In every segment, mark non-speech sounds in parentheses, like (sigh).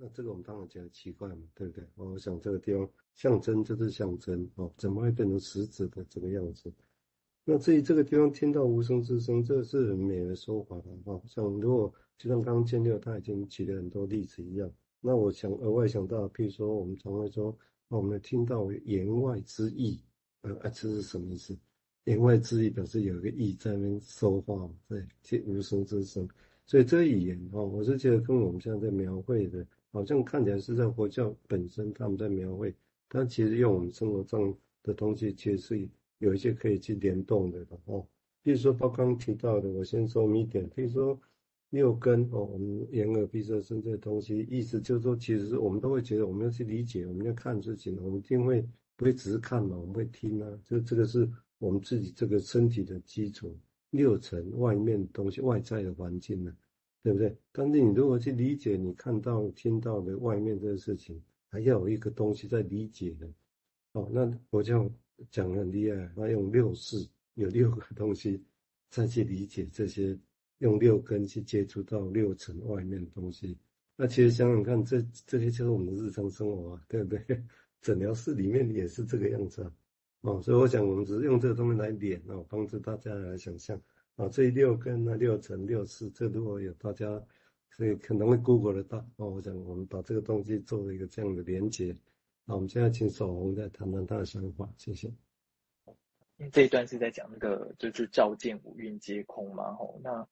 那这个我们当然觉得奇怪嘛，对不对？我想这个地方象征就是象征哦，怎么会变成实质的这个样子？那至于这个地方听到无声之声，这是很美的说法的哦。像如果就像刚刚建六他已经举了很多例子一样，那我想额外想到，譬如说我们常会说，我们听到言外之意，呃，这是什么意思？言外之意表示有一个意在那边说话，对，听无声之声。所以这语言哦，我是觉得跟我们现在在描绘的，好像看起来是在佛教本身他们在描绘，但其实用我们生活上的东西，其实是有一些可以去联动的哦。比如说，包刚提到的，我先说明一点，比如说六根哦，我们眼耳鼻舌身这些东西，意思就是说，其实我们都会觉得我们要去理解，我们要看事情，我们一定会不会只是看嘛，我们会听啊，就这个是。我们自己这个身体的基础，六层外面东西，外在的环境呢，对不对？但是你如何去理解你看到、听到的外面这个事情，还要有一个东西在理解的。哦，那我就讲很厉害，他用六识，有六个东西再去理解这些，用六根去接触到六层外面的东西。那其实想想看，这这些就是我们的日常生活啊，对不对？诊疗室里面也是这个样子啊。哦，所以我想我们只是用这个东西来连哦，帮助大家来想象啊，这六根啊、六层、六识，这如果有大家可以可能会 Google 得到哦。我想我们把这个东西做了一个这样的连接。那我们现在请守红再谈谈他的想法，谢谢。这一段是在讲那个就是照见五蕴皆空嘛，吼，那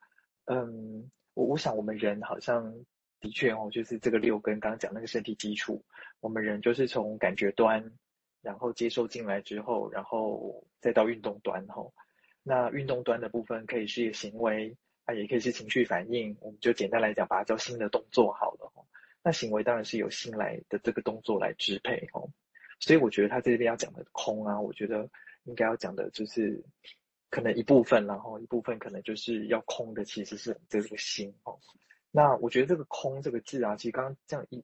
嗯，我我想我们人好像的确哦，就是这个六根刚刚讲那个身体基础，我们人就是从感觉端。然后接受进来之后，然后再到运动端吼，那运动端的部分可以是行为啊，也可以是情绪反应。我们就简单来讲，把它叫心的动作好了。那行为当然是由心来的这个动作来支配哦。所以我觉得他这边要讲的空啊，我觉得应该要讲的就是可能一部分，然后一部分可能就是要空的，其实是这个心哦。那我觉得这个空这个字啊，其实刚刚这样一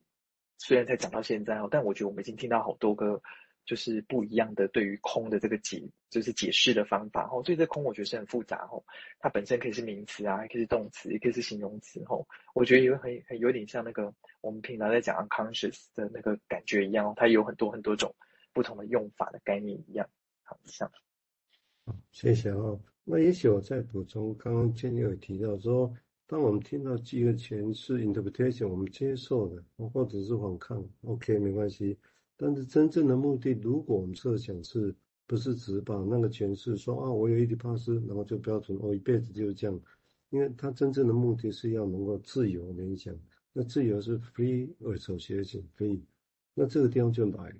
虽然才讲到现在哦，但我觉得我们已经听到好多个。就是不一样的对于空的这个解，就是解释的方法吼，所以这空我觉得是很复杂吼，它本身可以是名词啊，也可以是动词，也可以是形容词吼，我觉得有很很有点像那个我们平常在讲 unconscious 的那个感觉一样，它有很多很多种不同的用法的概念一样，好像。谢谢哦。那也许我再补充，刚刚建立有提到说，当我们听到几个诠释 interpretation，我们接受的，或者是反抗，OK，没关系。但是真正的目的，如果我们设想是不是只把那个诠释说啊，我有一体帕斯，然后就标准，我一辈子就是这样，因为它真正的目的是要能够自由联想，那自由是 free 二手写成 free，那这个地方就来了。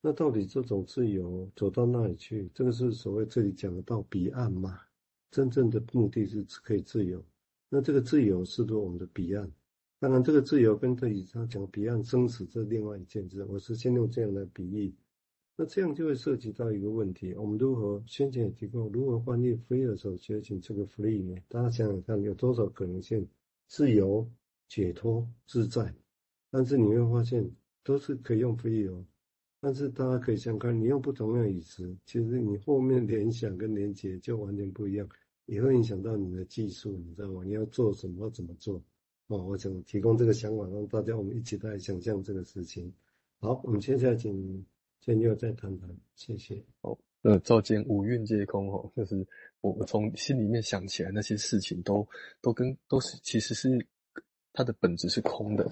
那到底这种自由走到哪里去？这个是所谓这里讲的到彼岸嘛？真正的目的是可以自由，那这个自由是不是我们的彼岸？当然，这个自由跟这以上讲彼岸生死这是另外一件事。我是先用这样来比喻，那这样就会涉及到一个问题：我们如何先前也提供，如何翻译 free 的时候，觉醒这个 free 呢？大家想想看，有多少可能性？自由、解脱、自在。但是你会发现，都是可以用 free 哦。但是大家可以想看，你用不同样的语词，其实你后面联想跟连接就完全不一样，也会影响到你的技术，你知道吗？你要做什么，怎么做？哦，我想提供这个想法，让大家我们一起来想象这个事情。好，我们接下来请建佑再谈谈，谢谢。哦，呃，照见五蕴皆空，哦，就是我我从心里面想起来那些事情都，都跟都是其实是它的本质是空的。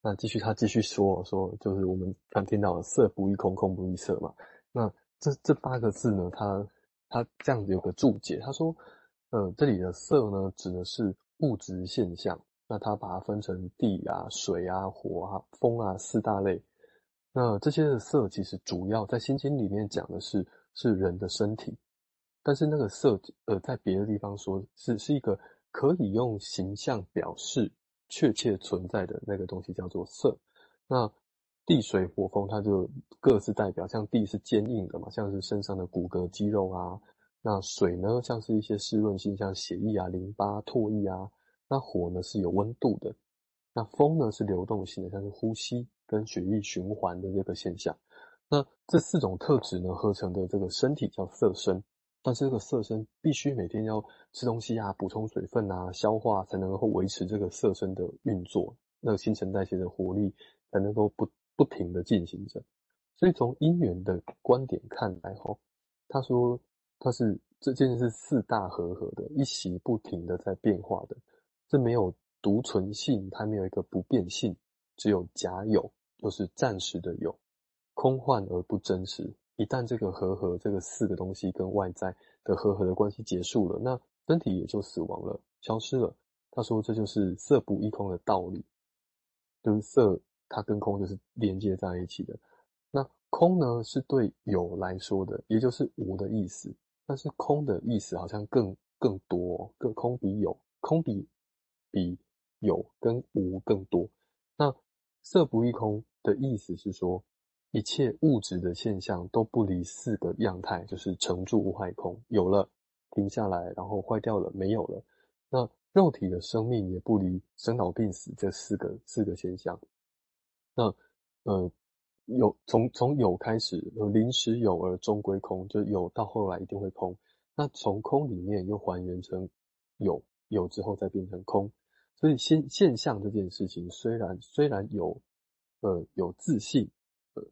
那继续他继续说说，就是我们刚听到色不异空，空不异色嘛。那这这八个字呢，他他这样子有个注解，他说，呃，这里的色呢，指的是物质现象。那它把它分成地啊、水啊、火啊、风啊四大类。那这些的色其实主要在《心经》里面讲的是是人的身体，但是那个色呃在别的地方说是是一个可以用形象表示确切存在的那个东西叫做色。那地水火风它就各自代表，像地是坚硬的嘛，像是身上的骨骼肌肉啊。那水呢，像是一些湿润性，像血液啊、淋巴、唾液啊。那火呢是有温度的，那风呢是流动性的，像是呼吸跟血液循环的这个现象。那这四种特质呢合成的这个身体叫色身，但是这个色身必须每天要吃东西啊，补充水分啊，消化才能够维持这个色身的运作。那个新陈代谢的活力才能够不不停的进行着。所以从因缘的观点看来，吼，他说他是这件事四大和合的，一息不停的在变化的，这没有独存性，它没有一个不变性，只有假有，就是暂时的有，空幻而不真实。一旦这个和合，这个四个东西跟外在的和合的关系结束了，那身体也就死亡了，消失了。他说这就是色不异空的道理，就是色它跟空就是连接在一起的。那空呢，是对有来说的，也就是无的意思。但是空的意思好像更更多，更空比有，空比比有跟无更多。那色不异空的意思是说，一切物质的现象都不离四个样态，就是成住无坏空，有了停下来，然后坏掉了，没有了。那肉体的生命也不离生老病死这四个四个现象。那呃。有从从有开始，临时有而终归空，就有到后来一定会空。那从空里面又还原成有，有之后再变成空。所以现现象这件事情，虽然虽然有呃有自性，呃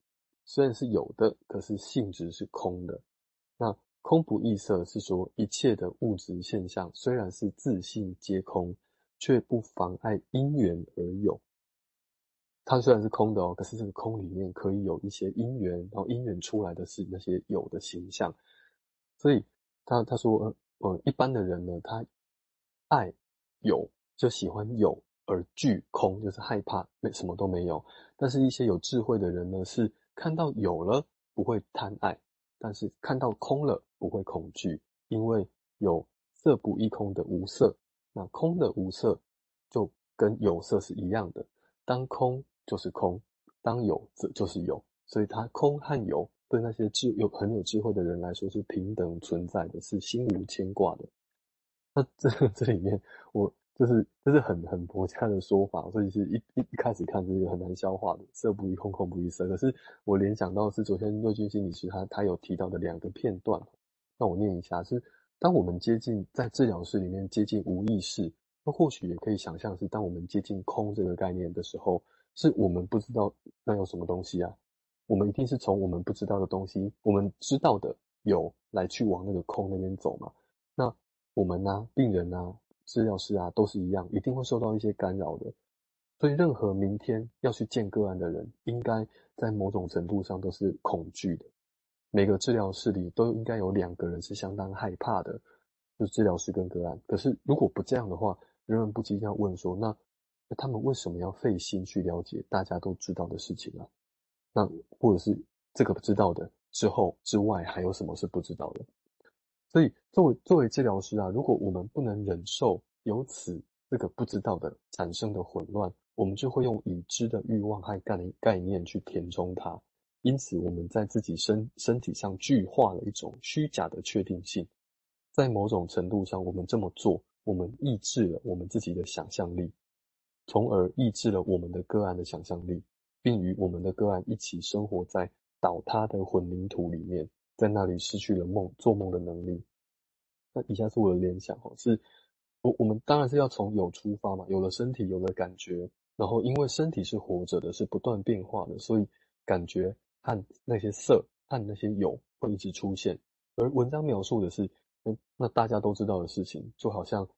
虽然是有的，可是性质是空的。那空不异色是说一切的物质现象虽然是自性皆空，却不妨碍因缘而有。它虽然是空的哦，可是这个空里面可以有一些因缘，然后因缘出来的是那些有的形象。所以他他说，呃，一般的人呢，他爱有就喜欢有而惧空，就是害怕没什么都没有。但是，一些有智慧的人呢，是看到有了不会贪爱，但是看到空了不会恐惧，因为有色不异空的无色，那空的无色就跟有色是一样的。当空。就是空，当有则就是有，所以它空和有对那些智有很有智慧的人来说是平等存在的，是心无牵挂的。那这 (laughs) 这里面，我就是这是很很佛家的说法，所以是一一一开始看是一个很难消化的，色不异空，空不异色。可是我联想到是昨天瑞军心理师他他有提到的两个片段，那我念一下：是当我们接近在治疗室里面接近无意识，那或许也可以想象是当我们接近空这个概念的时候。是我们不知道那有什么东西啊，我们一定是从我们不知道的东西，我们知道的有来去往那个空那边走嘛。那我们呢、病人啊，治疗师啊，都是一样，一定会受到一些干扰的。所以，任何明天要去见个案的人，应该在某种程度上都是恐惧的。每个治疗室里都应该有两个人是相当害怕的，就是治疗师跟个案。可是，如果不这样的话，人们不禁要问说，那？他们为什么要费心去了解大家都知道的事情呢？那或者是这个不知道的之后之外，还有什么是不知道的？所以作为作为治疗师啊，如果我们不能忍受由此这个不知道的产生的混乱，我们就会用已知的欲望和概概念去填充它。因此，我们在自己身身体上具化了一种虚假的确定性。在某种程度上，我们这么做，我们抑制了我们自己的想象力。从而抑制了我们的个案的想象力，并与我们的个案一起生活在倒塌的混凝土里面，在那里失去了梦做梦的能力。那以下是我的联想哦，是我我们当然是要从有出发嘛，有了身体，有了感觉，然后因为身体是活着的，是不断变化的，所以感觉和那些色和那些有会一直出现。而文章描述的是，嗯，那大家都知道的事情，就好像。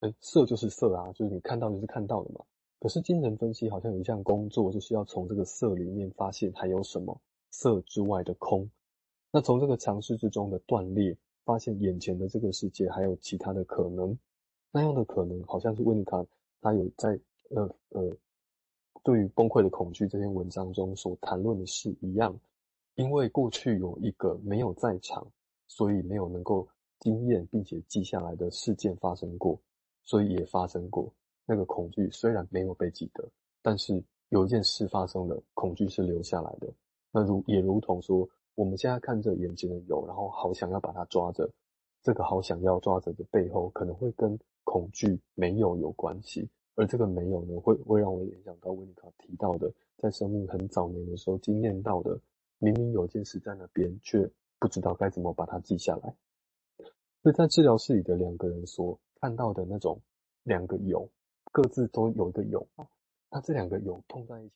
哎，色就是色啊，就是你看到就是看到的嘛。可是精神分析好像有一项工作，就是要从这个色里面发现还有什么色之外的空。那从这个常识之中的断裂，发现眼前的这个世界还有其他的可能。那样的可能，好像是温尼卡他有在呃呃，对于崩溃的恐惧这篇文章中所谈论的事一样。因为过去有一个没有在场，所以没有能够经验并且记下来的事件发生过。所以也发生过，那个恐惧虽然没有被记得，但是有一件事发生了，恐惧是留下来的。那如也如同说，我们现在看着眼前的有，然后好想要把它抓着，这个好想要抓着的背后，可能会跟恐惧没有有关系。而这个没有呢，会会让我联想到温尼卡提到的，在生命很早年的时候经验到的，明明有件事在那边，却不知道该怎么把它记下来。所以在治疗室里的两个人所。看到的那种两个有，各自都有一个有，那这两个有碰在一起。